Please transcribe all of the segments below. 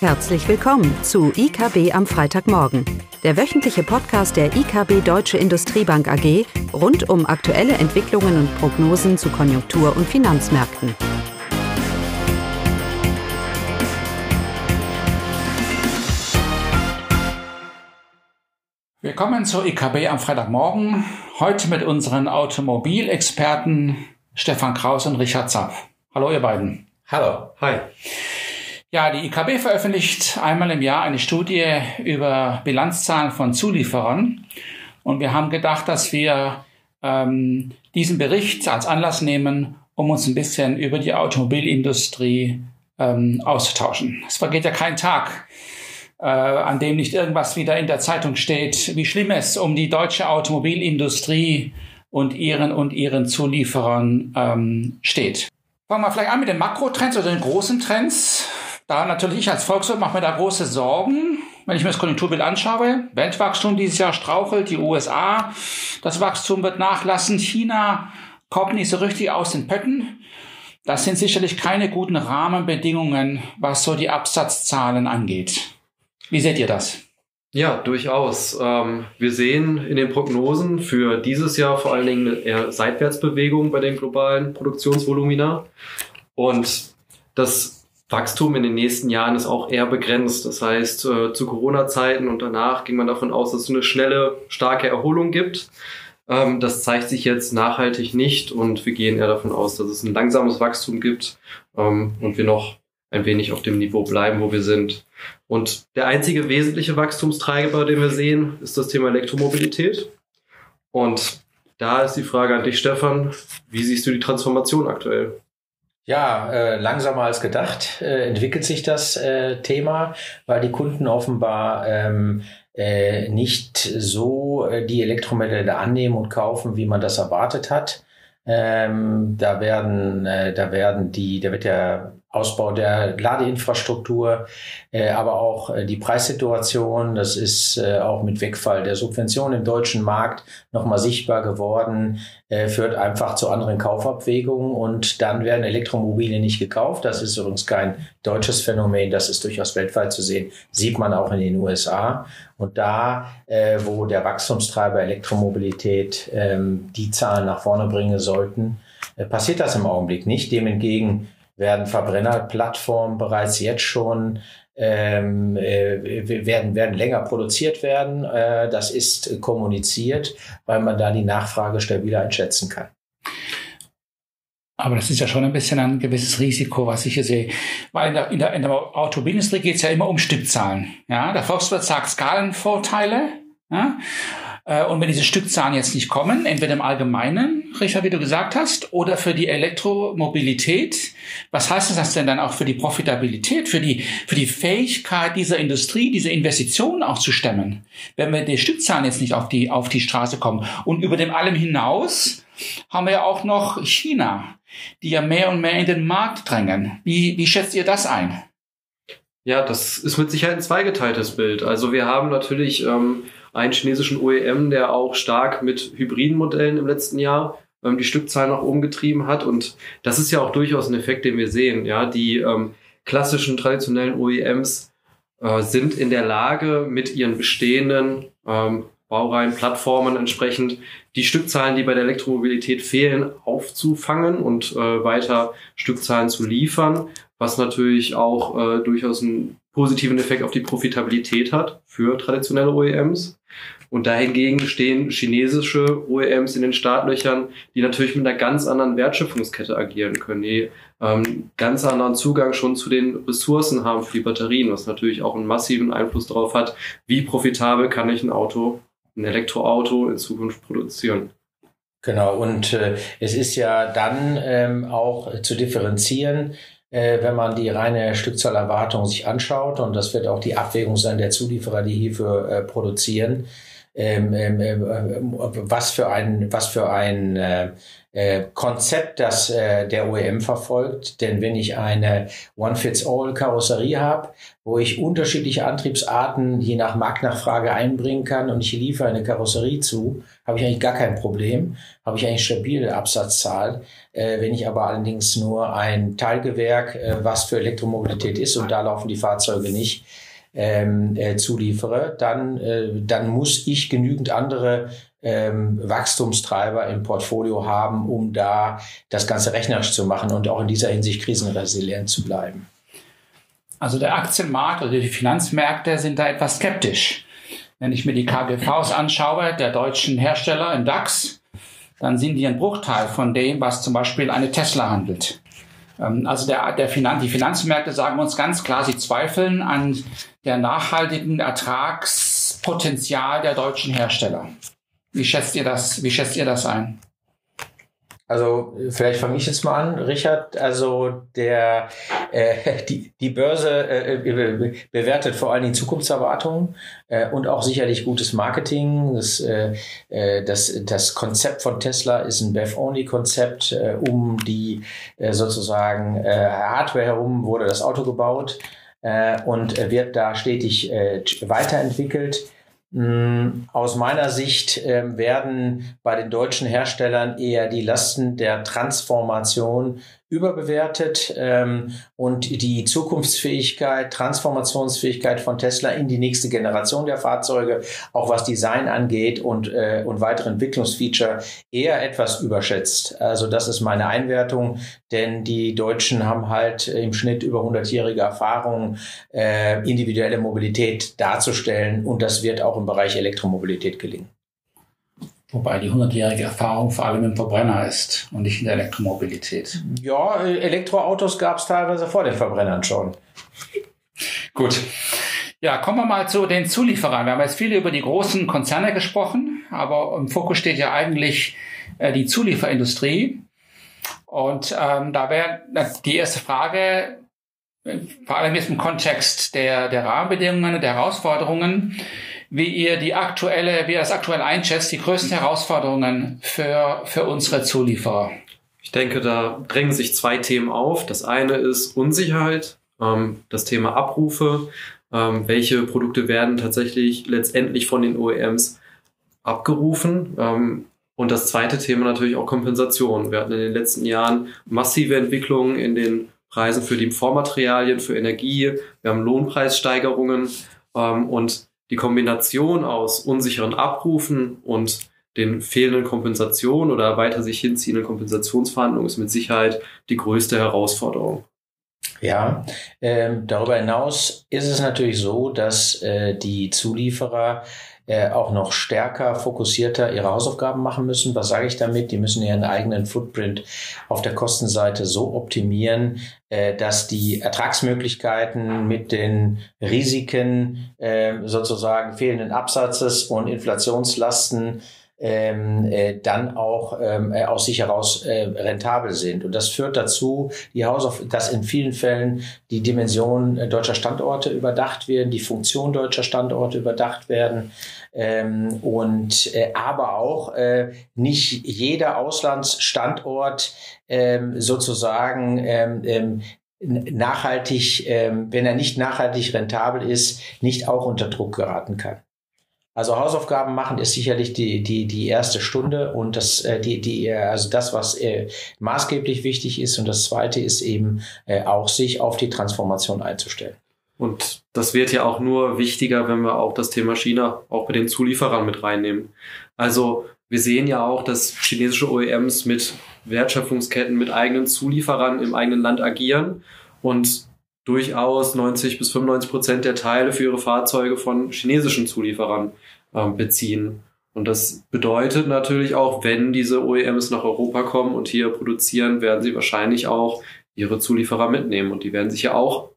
Herzlich willkommen zu IKB am Freitagmorgen, der wöchentliche Podcast der IKB Deutsche Industriebank AG rund um aktuelle Entwicklungen und Prognosen zu Konjunktur- und Finanzmärkten. Willkommen zur IKB am Freitagmorgen. Heute mit unseren Automobilexperten Stefan Kraus und Richard Zapf. Hallo, ihr beiden. Hallo. Hi. Ja, die IKB veröffentlicht einmal im Jahr eine Studie über Bilanzzahlen von Zulieferern. Und wir haben gedacht, dass wir ähm, diesen Bericht als Anlass nehmen, um uns ein bisschen über die Automobilindustrie ähm, auszutauschen. Es vergeht ja kein Tag, äh, an dem nicht irgendwas wieder in der Zeitung steht, wie schlimm es um die deutsche Automobilindustrie und ihren und ihren Zulieferern ähm, steht. Fangen wir vielleicht an mit den Makrotrends oder den großen Trends. Da natürlich ich als Volkswirt mache mir da große Sorgen, wenn ich mir das Konjunkturbild anschaue. Weltwachstum dieses Jahr strauchelt, die USA, das Wachstum wird nachlassen, China kommt nicht so richtig aus den Pötten. Das sind sicherlich keine guten Rahmenbedingungen, was so die Absatzzahlen angeht. Wie seht ihr das? Ja, durchaus. Ähm, wir sehen in den Prognosen für dieses Jahr vor allen Dingen eine eher Seitwärtsbewegung bei den globalen Produktionsvolumina. Und das Wachstum in den nächsten Jahren ist auch eher begrenzt. Das heißt, äh, zu Corona-Zeiten und danach ging man davon aus, dass es eine schnelle, starke Erholung gibt. Ähm, das zeigt sich jetzt nachhaltig nicht und wir gehen eher davon aus, dass es ein langsames Wachstum gibt ähm, und wir noch ein wenig auf dem Niveau bleiben, wo wir sind. Und der einzige wesentliche Wachstumstreiber, den wir sehen, ist das Thema Elektromobilität. Und da ist die Frage an dich, Stefan. Wie siehst du die Transformation aktuell? Ja, äh, langsamer als gedacht äh, entwickelt sich das äh, Thema, weil die Kunden offenbar ähm, äh, nicht so äh, die Elektromodelle annehmen und kaufen, wie man das erwartet hat. Ähm, da werden, äh, da werden die, da wird der Ausbau der Ladeinfrastruktur, äh, aber auch äh, die Preissituation, das ist äh, auch mit Wegfall der Subvention im deutschen Markt nochmal sichtbar geworden, äh, führt einfach zu anderen Kaufabwägungen und dann werden Elektromobile nicht gekauft. Das ist übrigens kein deutsches Phänomen, das ist durchaus weltweit zu sehen, sieht man auch in den USA. Und da, äh, wo der Wachstumstreiber Elektromobilität ähm, die Zahlen nach vorne bringen sollten, äh, passiert das im Augenblick nicht. Dem entgegen werden Verbrennerplattformen bereits jetzt schon ähm, äh, werden, werden länger produziert werden. Äh, das ist kommuniziert, weil man da die Nachfrage stabiler einschätzen kann. Aber das ist ja schon ein bisschen ein gewisses Risiko, was ich hier sehe. Weil in der, in der, in der Automobilindustrie geht es ja immer um Stückzahlen. Ja, der Volkswirt sagt Skalenvorteile. Ja? Äh, und wenn diese Stückzahlen jetzt nicht kommen, entweder im Allgemeinen, Richard, wie du gesagt hast, oder für die Elektromobilität, was heißt das denn dann auch für die Profitabilität, für die, für die Fähigkeit dieser Industrie, diese Investitionen auch zu stemmen? Wenn wir die Stückzahlen jetzt nicht auf die, auf die Straße kommen. Und über dem allem hinaus haben wir ja auch noch China, die ja mehr und mehr in den Markt drängen. Wie, wie schätzt ihr das ein? Ja, das ist mit Sicherheit ein zweigeteiltes Bild. Also wir haben natürlich ähm, einen chinesischen OEM, der auch stark mit hybriden Modellen im letzten Jahr ähm, die Stückzahl nach oben getrieben hat. Und das ist ja auch durchaus ein Effekt, den wir sehen. Ja, die ähm, klassischen traditionellen OEMs äh, sind in der Lage, mit ihren bestehenden ähm, Baureihen, Plattformen entsprechend die Stückzahlen, die bei der Elektromobilität fehlen, aufzufangen und äh, weiter Stückzahlen zu liefern, was natürlich auch äh, durchaus einen positiven Effekt auf die Profitabilität hat für traditionelle OEMs. Und dahingegen stehen chinesische OEMs in den Startlöchern, die natürlich mit einer ganz anderen Wertschöpfungskette agieren können, die ähm, ganz anderen Zugang schon zu den Ressourcen haben für die Batterien, was natürlich auch einen massiven Einfluss darauf hat, wie profitabel kann ich ein Auto, ein Elektroauto in Zukunft produzieren. Genau, und äh, es ist ja dann ähm, auch zu differenzieren, äh, wenn man die reine Stückzahlerwartung sich anschaut, und das wird auch die Abwägung sein der Zulieferer, die hierfür äh, produzieren, ähm, ähm, äh, was für ein, was für ein äh, Konzept, das äh, der OEM verfolgt. Denn wenn ich eine One-Fits-All-Karosserie habe, wo ich unterschiedliche Antriebsarten je nach Marktnachfrage einbringen kann und ich liefere eine Karosserie zu, habe ich eigentlich gar kein Problem, habe ich eigentlich stabile Absatzzahl. Äh, wenn ich aber allerdings nur ein Teilgewerk, äh, was für Elektromobilität ist und da laufen die Fahrzeuge nicht, ähm, äh, zuliefere, dann, äh, dann muss ich genügend andere ähm, Wachstumstreiber im Portfolio haben, um da das Ganze rechnerisch zu machen und auch in dieser Hinsicht krisenresilient zu bleiben. Also der Aktienmarkt oder die Finanzmärkte sind da etwas skeptisch. Wenn ich mir die KGVs anschaue, der deutschen Hersteller im DAX, dann sind die ein Bruchteil von dem, was zum Beispiel eine Tesla handelt. Ähm, also der, der Finan die Finanzmärkte sagen uns ganz klar, sie zweifeln an der nachhaltigen Ertragspotenzial der deutschen Hersteller. Wie schätzt ihr das, wie schätzt ihr das ein? Also vielleicht fange ich jetzt mal an, Richard. Also der äh, die, die Börse äh, bewertet vor allen Dingen Zukunftserwartungen äh, und auch sicherlich gutes Marketing. Das, äh, äh das, das Konzept von Tesla ist ein BEV-Only-Konzept. Äh, um die äh, sozusagen äh, Hardware herum wurde das Auto gebaut äh, und wird da stetig äh, weiterentwickelt. Mm, aus meiner Sicht äh, werden bei den deutschen Herstellern eher die Lasten der Transformation überbewertet ähm, und die Zukunftsfähigkeit, Transformationsfähigkeit von Tesla in die nächste Generation der Fahrzeuge, auch was Design angeht und, äh, und weitere Entwicklungsfeature, eher etwas überschätzt. Also das ist meine Einwertung, denn die Deutschen haben halt im Schnitt über 100-jährige Erfahrung, äh, individuelle Mobilität darzustellen und das wird auch im Bereich Elektromobilität gelingen. Wobei die 100-jährige Erfahrung vor allem im Verbrenner ist und nicht in der Elektromobilität. Ja, Elektroautos gab es teilweise vor den Verbrennern schon. Gut. Ja, kommen wir mal zu den Zulieferern. Wir haben jetzt viel über die großen Konzerne gesprochen, aber im Fokus steht ja eigentlich äh, die Zulieferindustrie. Und ähm, da wäre die erste Frage, äh, vor allem jetzt im Kontext der, der Rahmenbedingungen, der Herausforderungen, wie ihr die aktuelle, wie ihr das aktuell einschätzt, die größten Herausforderungen für, für unsere Zulieferer. Ich denke, da drängen sich zwei Themen auf. Das eine ist Unsicherheit, ähm, das Thema Abrufe. Ähm, welche Produkte werden tatsächlich letztendlich von den OEMs abgerufen? Ähm, und das zweite Thema natürlich auch Kompensation. Wir hatten in den letzten Jahren massive Entwicklungen in den Preisen für die Vormaterialien, für Energie. Wir haben Lohnpreissteigerungen. Ähm, und die Kombination aus unsicheren Abrufen und den fehlenden Kompensationen oder weiter sich hinziehenden Kompensationsverhandlungen ist mit Sicherheit die größte Herausforderung. Ja, ähm, darüber hinaus ist es natürlich so, dass äh, die Zulieferer äh, auch noch stärker, fokussierter ihre Hausaufgaben machen müssen. Was sage ich damit? Die müssen ihren eigenen Footprint auf der Kostenseite so optimieren, äh, dass die Ertragsmöglichkeiten mit den Risiken äh, sozusagen fehlenden Absatzes und Inflationslasten ähm, äh, dann auch ähm, äh, aus sich heraus äh, rentabel sind. Und das führt dazu, die Hausauf dass in vielen Fällen die Dimension äh, deutscher Standorte überdacht werden, die Funktion deutscher Standorte überdacht werden ähm, und äh, aber auch äh, nicht jeder Auslandsstandort ähm, sozusagen ähm, ähm, nachhaltig, ähm, wenn er nicht nachhaltig rentabel ist, nicht auch unter Druck geraten kann. Also Hausaufgaben machen ist sicherlich die, die, die erste Stunde und das, äh, die, die, äh, also das, was äh, maßgeblich wichtig ist. Und das zweite ist eben äh, auch, sich auf die Transformation einzustellen. Und das wird ja auch nur wichtiger, wenn wir auch das Thema China auch bei den Zulieferern mit reinnehmen. Also wir sehen ja auch, dass chinesische OEMs mit Wertschöpfungsketten, mit eigenen Zulieferern im eigenen Land agieren und durchaus 90 bis 95 Prozent der Teile für ihre Fahrzeuge von chinesischen Zulieferern ähm, beziehen. Und das bedeutet natürlich auch, wenn diese OEMs nach Europa kommen und hier produzieren, werden sie wahrscheinlich auch ihre Zulieferer mitnehmen. Und die werden sich ja auch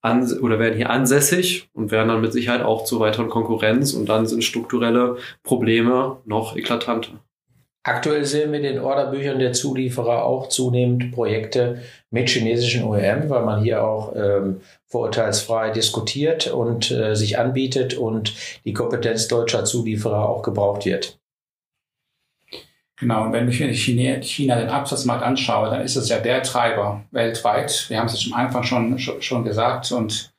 an, oder werden hier ansässig und werden dann mit Sicherheit auch zu weiteren Konkurrenz und dann sind strukturelle Probleme noch eklatanter. Aktuell sehen wir in den Orderbüchern der Zulieferer auch zunehmend Projekte mit chinesischen OEM, weil man hier auch ähm, vorurteilsfrei diskutiert und äh, sich anbietet und die Kompetenz deutscher Zulieferer auch gebraucht wird. Genau, und wenn ich mir China, China den Absatzmarkt anschaue, dann ist es ja der Treiber weltweit. Wir haben es jetzt am Anfang schon, schon gesagt und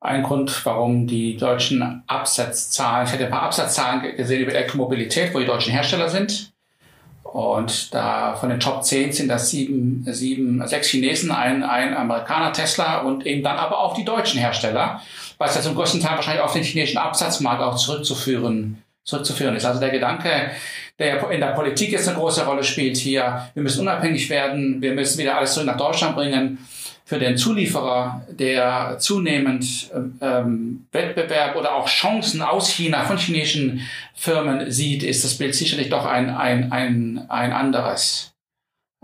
ein Grund, warum die deutschen Absatzzahlen, ich hätte ein paar Absatzzahlen gesehen über Elektromobilität, wo die deutschen Hersteller sind. Und da von den Top 10 sind das sieben, sieben, sechs Chinesen, ein, ein Amerikaner Tesla und eben dann aber auch die deutschen Hersteller, was ja zum größten Teil wahrscheinlich auf den chinesischen Absatzmarkt auch zurückzuführen, zurückzuführen ist. Also der Gedanke, der in der Politik jetzt eine große Rolle spielt hier, wir müssen unabhängig werden, wir müssen wieder alles zurück nach Deutschland bringen, für den Zulieferer, der zunehmend ähm, Wettbewerb oder auch Chancen aus China von chinesischen Firmen sieht, ist das Bild sicherlich doch ein, ein, ein, ein anderes.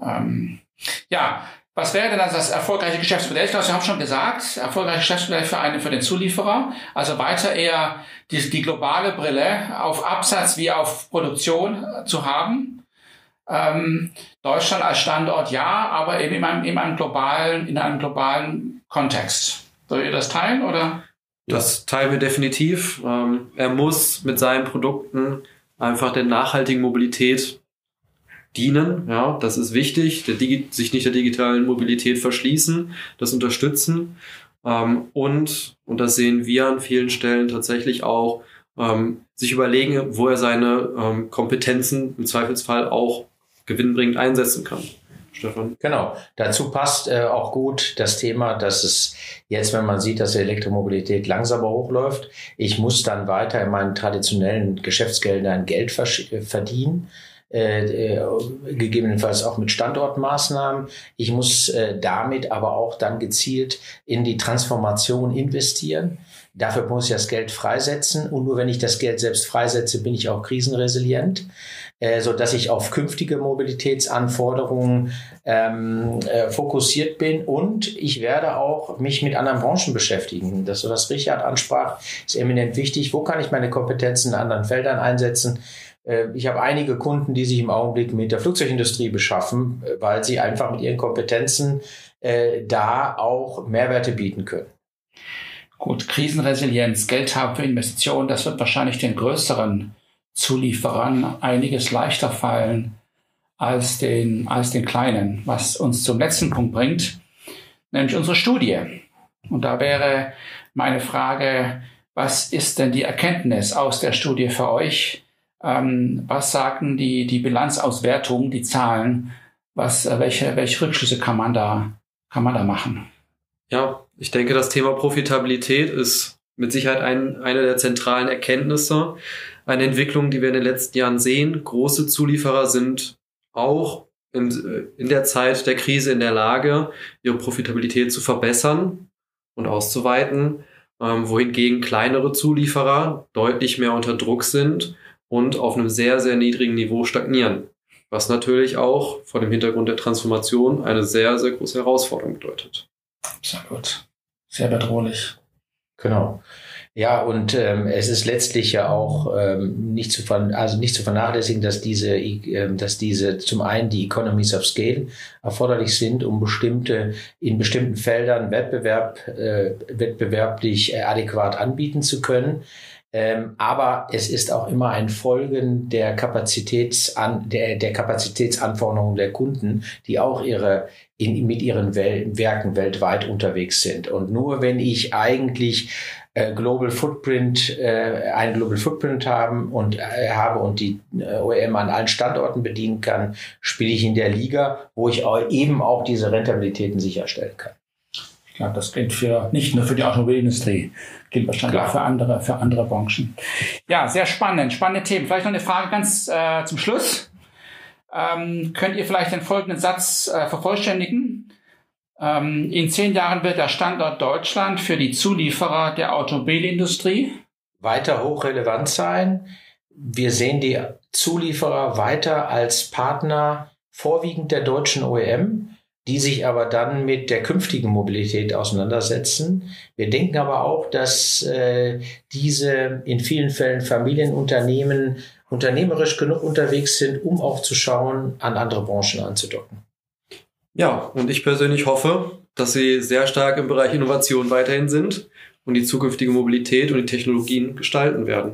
Ähm, ja, was wäre denn also das erfolgreiche Geschäftsmodell? Ich glaube, Sie haben schon gesagt, erfolgreiches Geschäftsmodell für einen, für den Zulieferer. Also weiter eher die, die globale Brille auf Absatz wie auf Produktion zu haben. Ähm, Deutschland als Standort ja, aber eben in einem, in einem globalen, in einem globalen Kontext. Soll ihr das teilen oder? Das teilen wir definitiv. Ähm, er muss mit seinen Produkten einfach der nachhaltigen Mobilität dienen. Ja, das ist wichtig. Sich nicht der digitalen Mobilität verschließen, das unterstützen. Ähm, und, und das sehen wir an vielen Stellen tatsächlich auch, ähm, sich überlegen, wo er seine ähm, Kompetenzen im Zweifelsfall auch gewinnbringend einsetzen kann. Stefan. Genau. Dazu passt äh, auch gut das Thema, dass es jetzt, wenn man sieht, dass die Elektromobilität langsamer hochläuft, ich muss dann weiter in meinen traditionellen Geschäftsgeldern Geld verdienen. Äh, äh, gegebenenfalls auch mit Standortmaßnahmen. Ich muss äh, damit aber auch dann gezielt in die Transformation investieren. Dafür muss ich das Geld freisetzen und nur wenn ich das Geld selbst freisetze, bin ich auch krisenresilient, äh, so dass ich auf künftige Mobilitätsanforderungen ähm, äh, fokussiert bin und ich werde auch mich mit anderen Branchen beschäftigen. Das, was Richard ansprach, ist eminent wichtig. Wo kann ich meine Kompetenzen in anderen Feldern einsetzen? Äh, ich habe einige Kunden, die sich im Augenblick mit der Flugzeugindustrie beschaffen, äh, weil sie einfach mit ihren Kompetenzen äh, da auch Mehrwerte bieten können. Gut, Krisenresilienz, Geld haben für Investitionen, das wird wahrscheinlich den größeren Zulieferern einiges leichter fallen als den, als den kleinen, was uns zum letzten Punkt bringt, nämlich unsere Studie. Und da wäre meine Frage, was ist denn die Erkenntnis aus der Studie für euch? Ähm, was sagen die, die Bilanzauswertung, die Zahlen? Was, äh, welche, welche Rückschlüsse kann man da, kann man da machen? Ja, ich denke, das Thema Profitabilität ist mit Sicherheit ein, eine der zentralen Erkenntnisse. Eine Entwicklung, die wir in den letzten Jahren sehen. Große Zulieferer sind auch in, äh, in der Zeit der Krise in der Lage, ihre Profitabilität zu verbessern und auszuweiten, ähm, wohingegen kleinere Zulieferer deutlich mehr unter Druck sind und auf einem sehr, sehr niedrigen Niveau stagnieren. Was natürlich auch vor dem Hintergrund der Transformation eine sehr, sehr große Herausforderung bedeutet. Sehr gut. Sehr bedrohlich. Genau. Ja, und ähm, es ist letztlich ja auch ähm, nicht zu ver also nicht zu vernachlässigen, dass diese, äh, dass diese zum einen die Economies of Scale erforderlich sind, um bestimmte in bestimmten Feldern Wettbewerb äh, wettbewerblich äh, adäquat anbieten zu können. Ähm, aber es ist auch immer ein Folgen der Kapazitätsan der, der Kapazitätsanforderungen der Kunden, die auch ihre in, mit ihren Wel Werken weltweit unterwegs sind. Und nur wenn ich eigentlich äh, Global Footprint, äh, einen Global Footprint haben und äh, habe und die äh, OEM an allen Standorten bedienen kann, spiele ich in der Liga, wo ich auch eben auch diese Rentabilitäten sicherstellen kann. Ich glaube, das gilt für nicht nur für die Automobilindustrie, gilt wahrscheinlich Klar. auch für andere, für andere Branchen. Ja, sehr spannend, spannende Themen. Vielleicht noch eine Frage ganz äh, zum Schluss. Ähm, könnt ihr vielleicht den folgenden Satz äh, vervollständigen? Ähm, in zehn Jahren wird der Standort Deutschland für die Zulieferer der Automobilindustrie weiter hochrelevant sein. Wir sehen die Zulieferer weiter als Partner vorwiegend der deutschen OEM die sich aber dann mit der künftigen Mobilität auseinandersetzen. Wir denken aber auch, dass äh, diese in vielen Fällen Familienunternehmen unternehmerisch genug unterwegs sind, um auch zu schauen, an andere Branchen anzudocken. Ja, und ich persönlich hoffe, dass Sie sehr stark im Bereich Innovation weiterhin sind und die zukünftige Mobilität und die Technologien gestalten werden.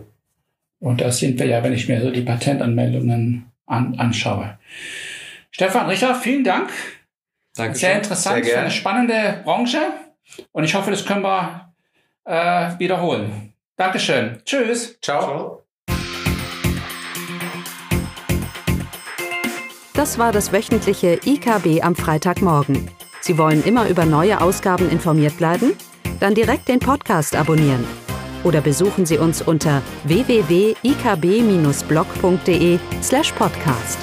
Und das sind wir ja, wenn ich mir so die Patentanmeldungen an, anschaue. Stefan, Richard, vielen Dank. Danke. Sehr interessant, Sehr eine spannende Branche. Und ich hoffe, das können wir äh, wiederholen. Dankeschön. Tschüss. Ciao. Ciao. Das war das wöchentliche IKB am Freitagmorgen. Sie wollen immer über neue Ausgaben informiert bleiben? Dann direkt den Podcast abonnieren. Oder besuchen Sie uns unter www.ikb-blog.de slash podcast.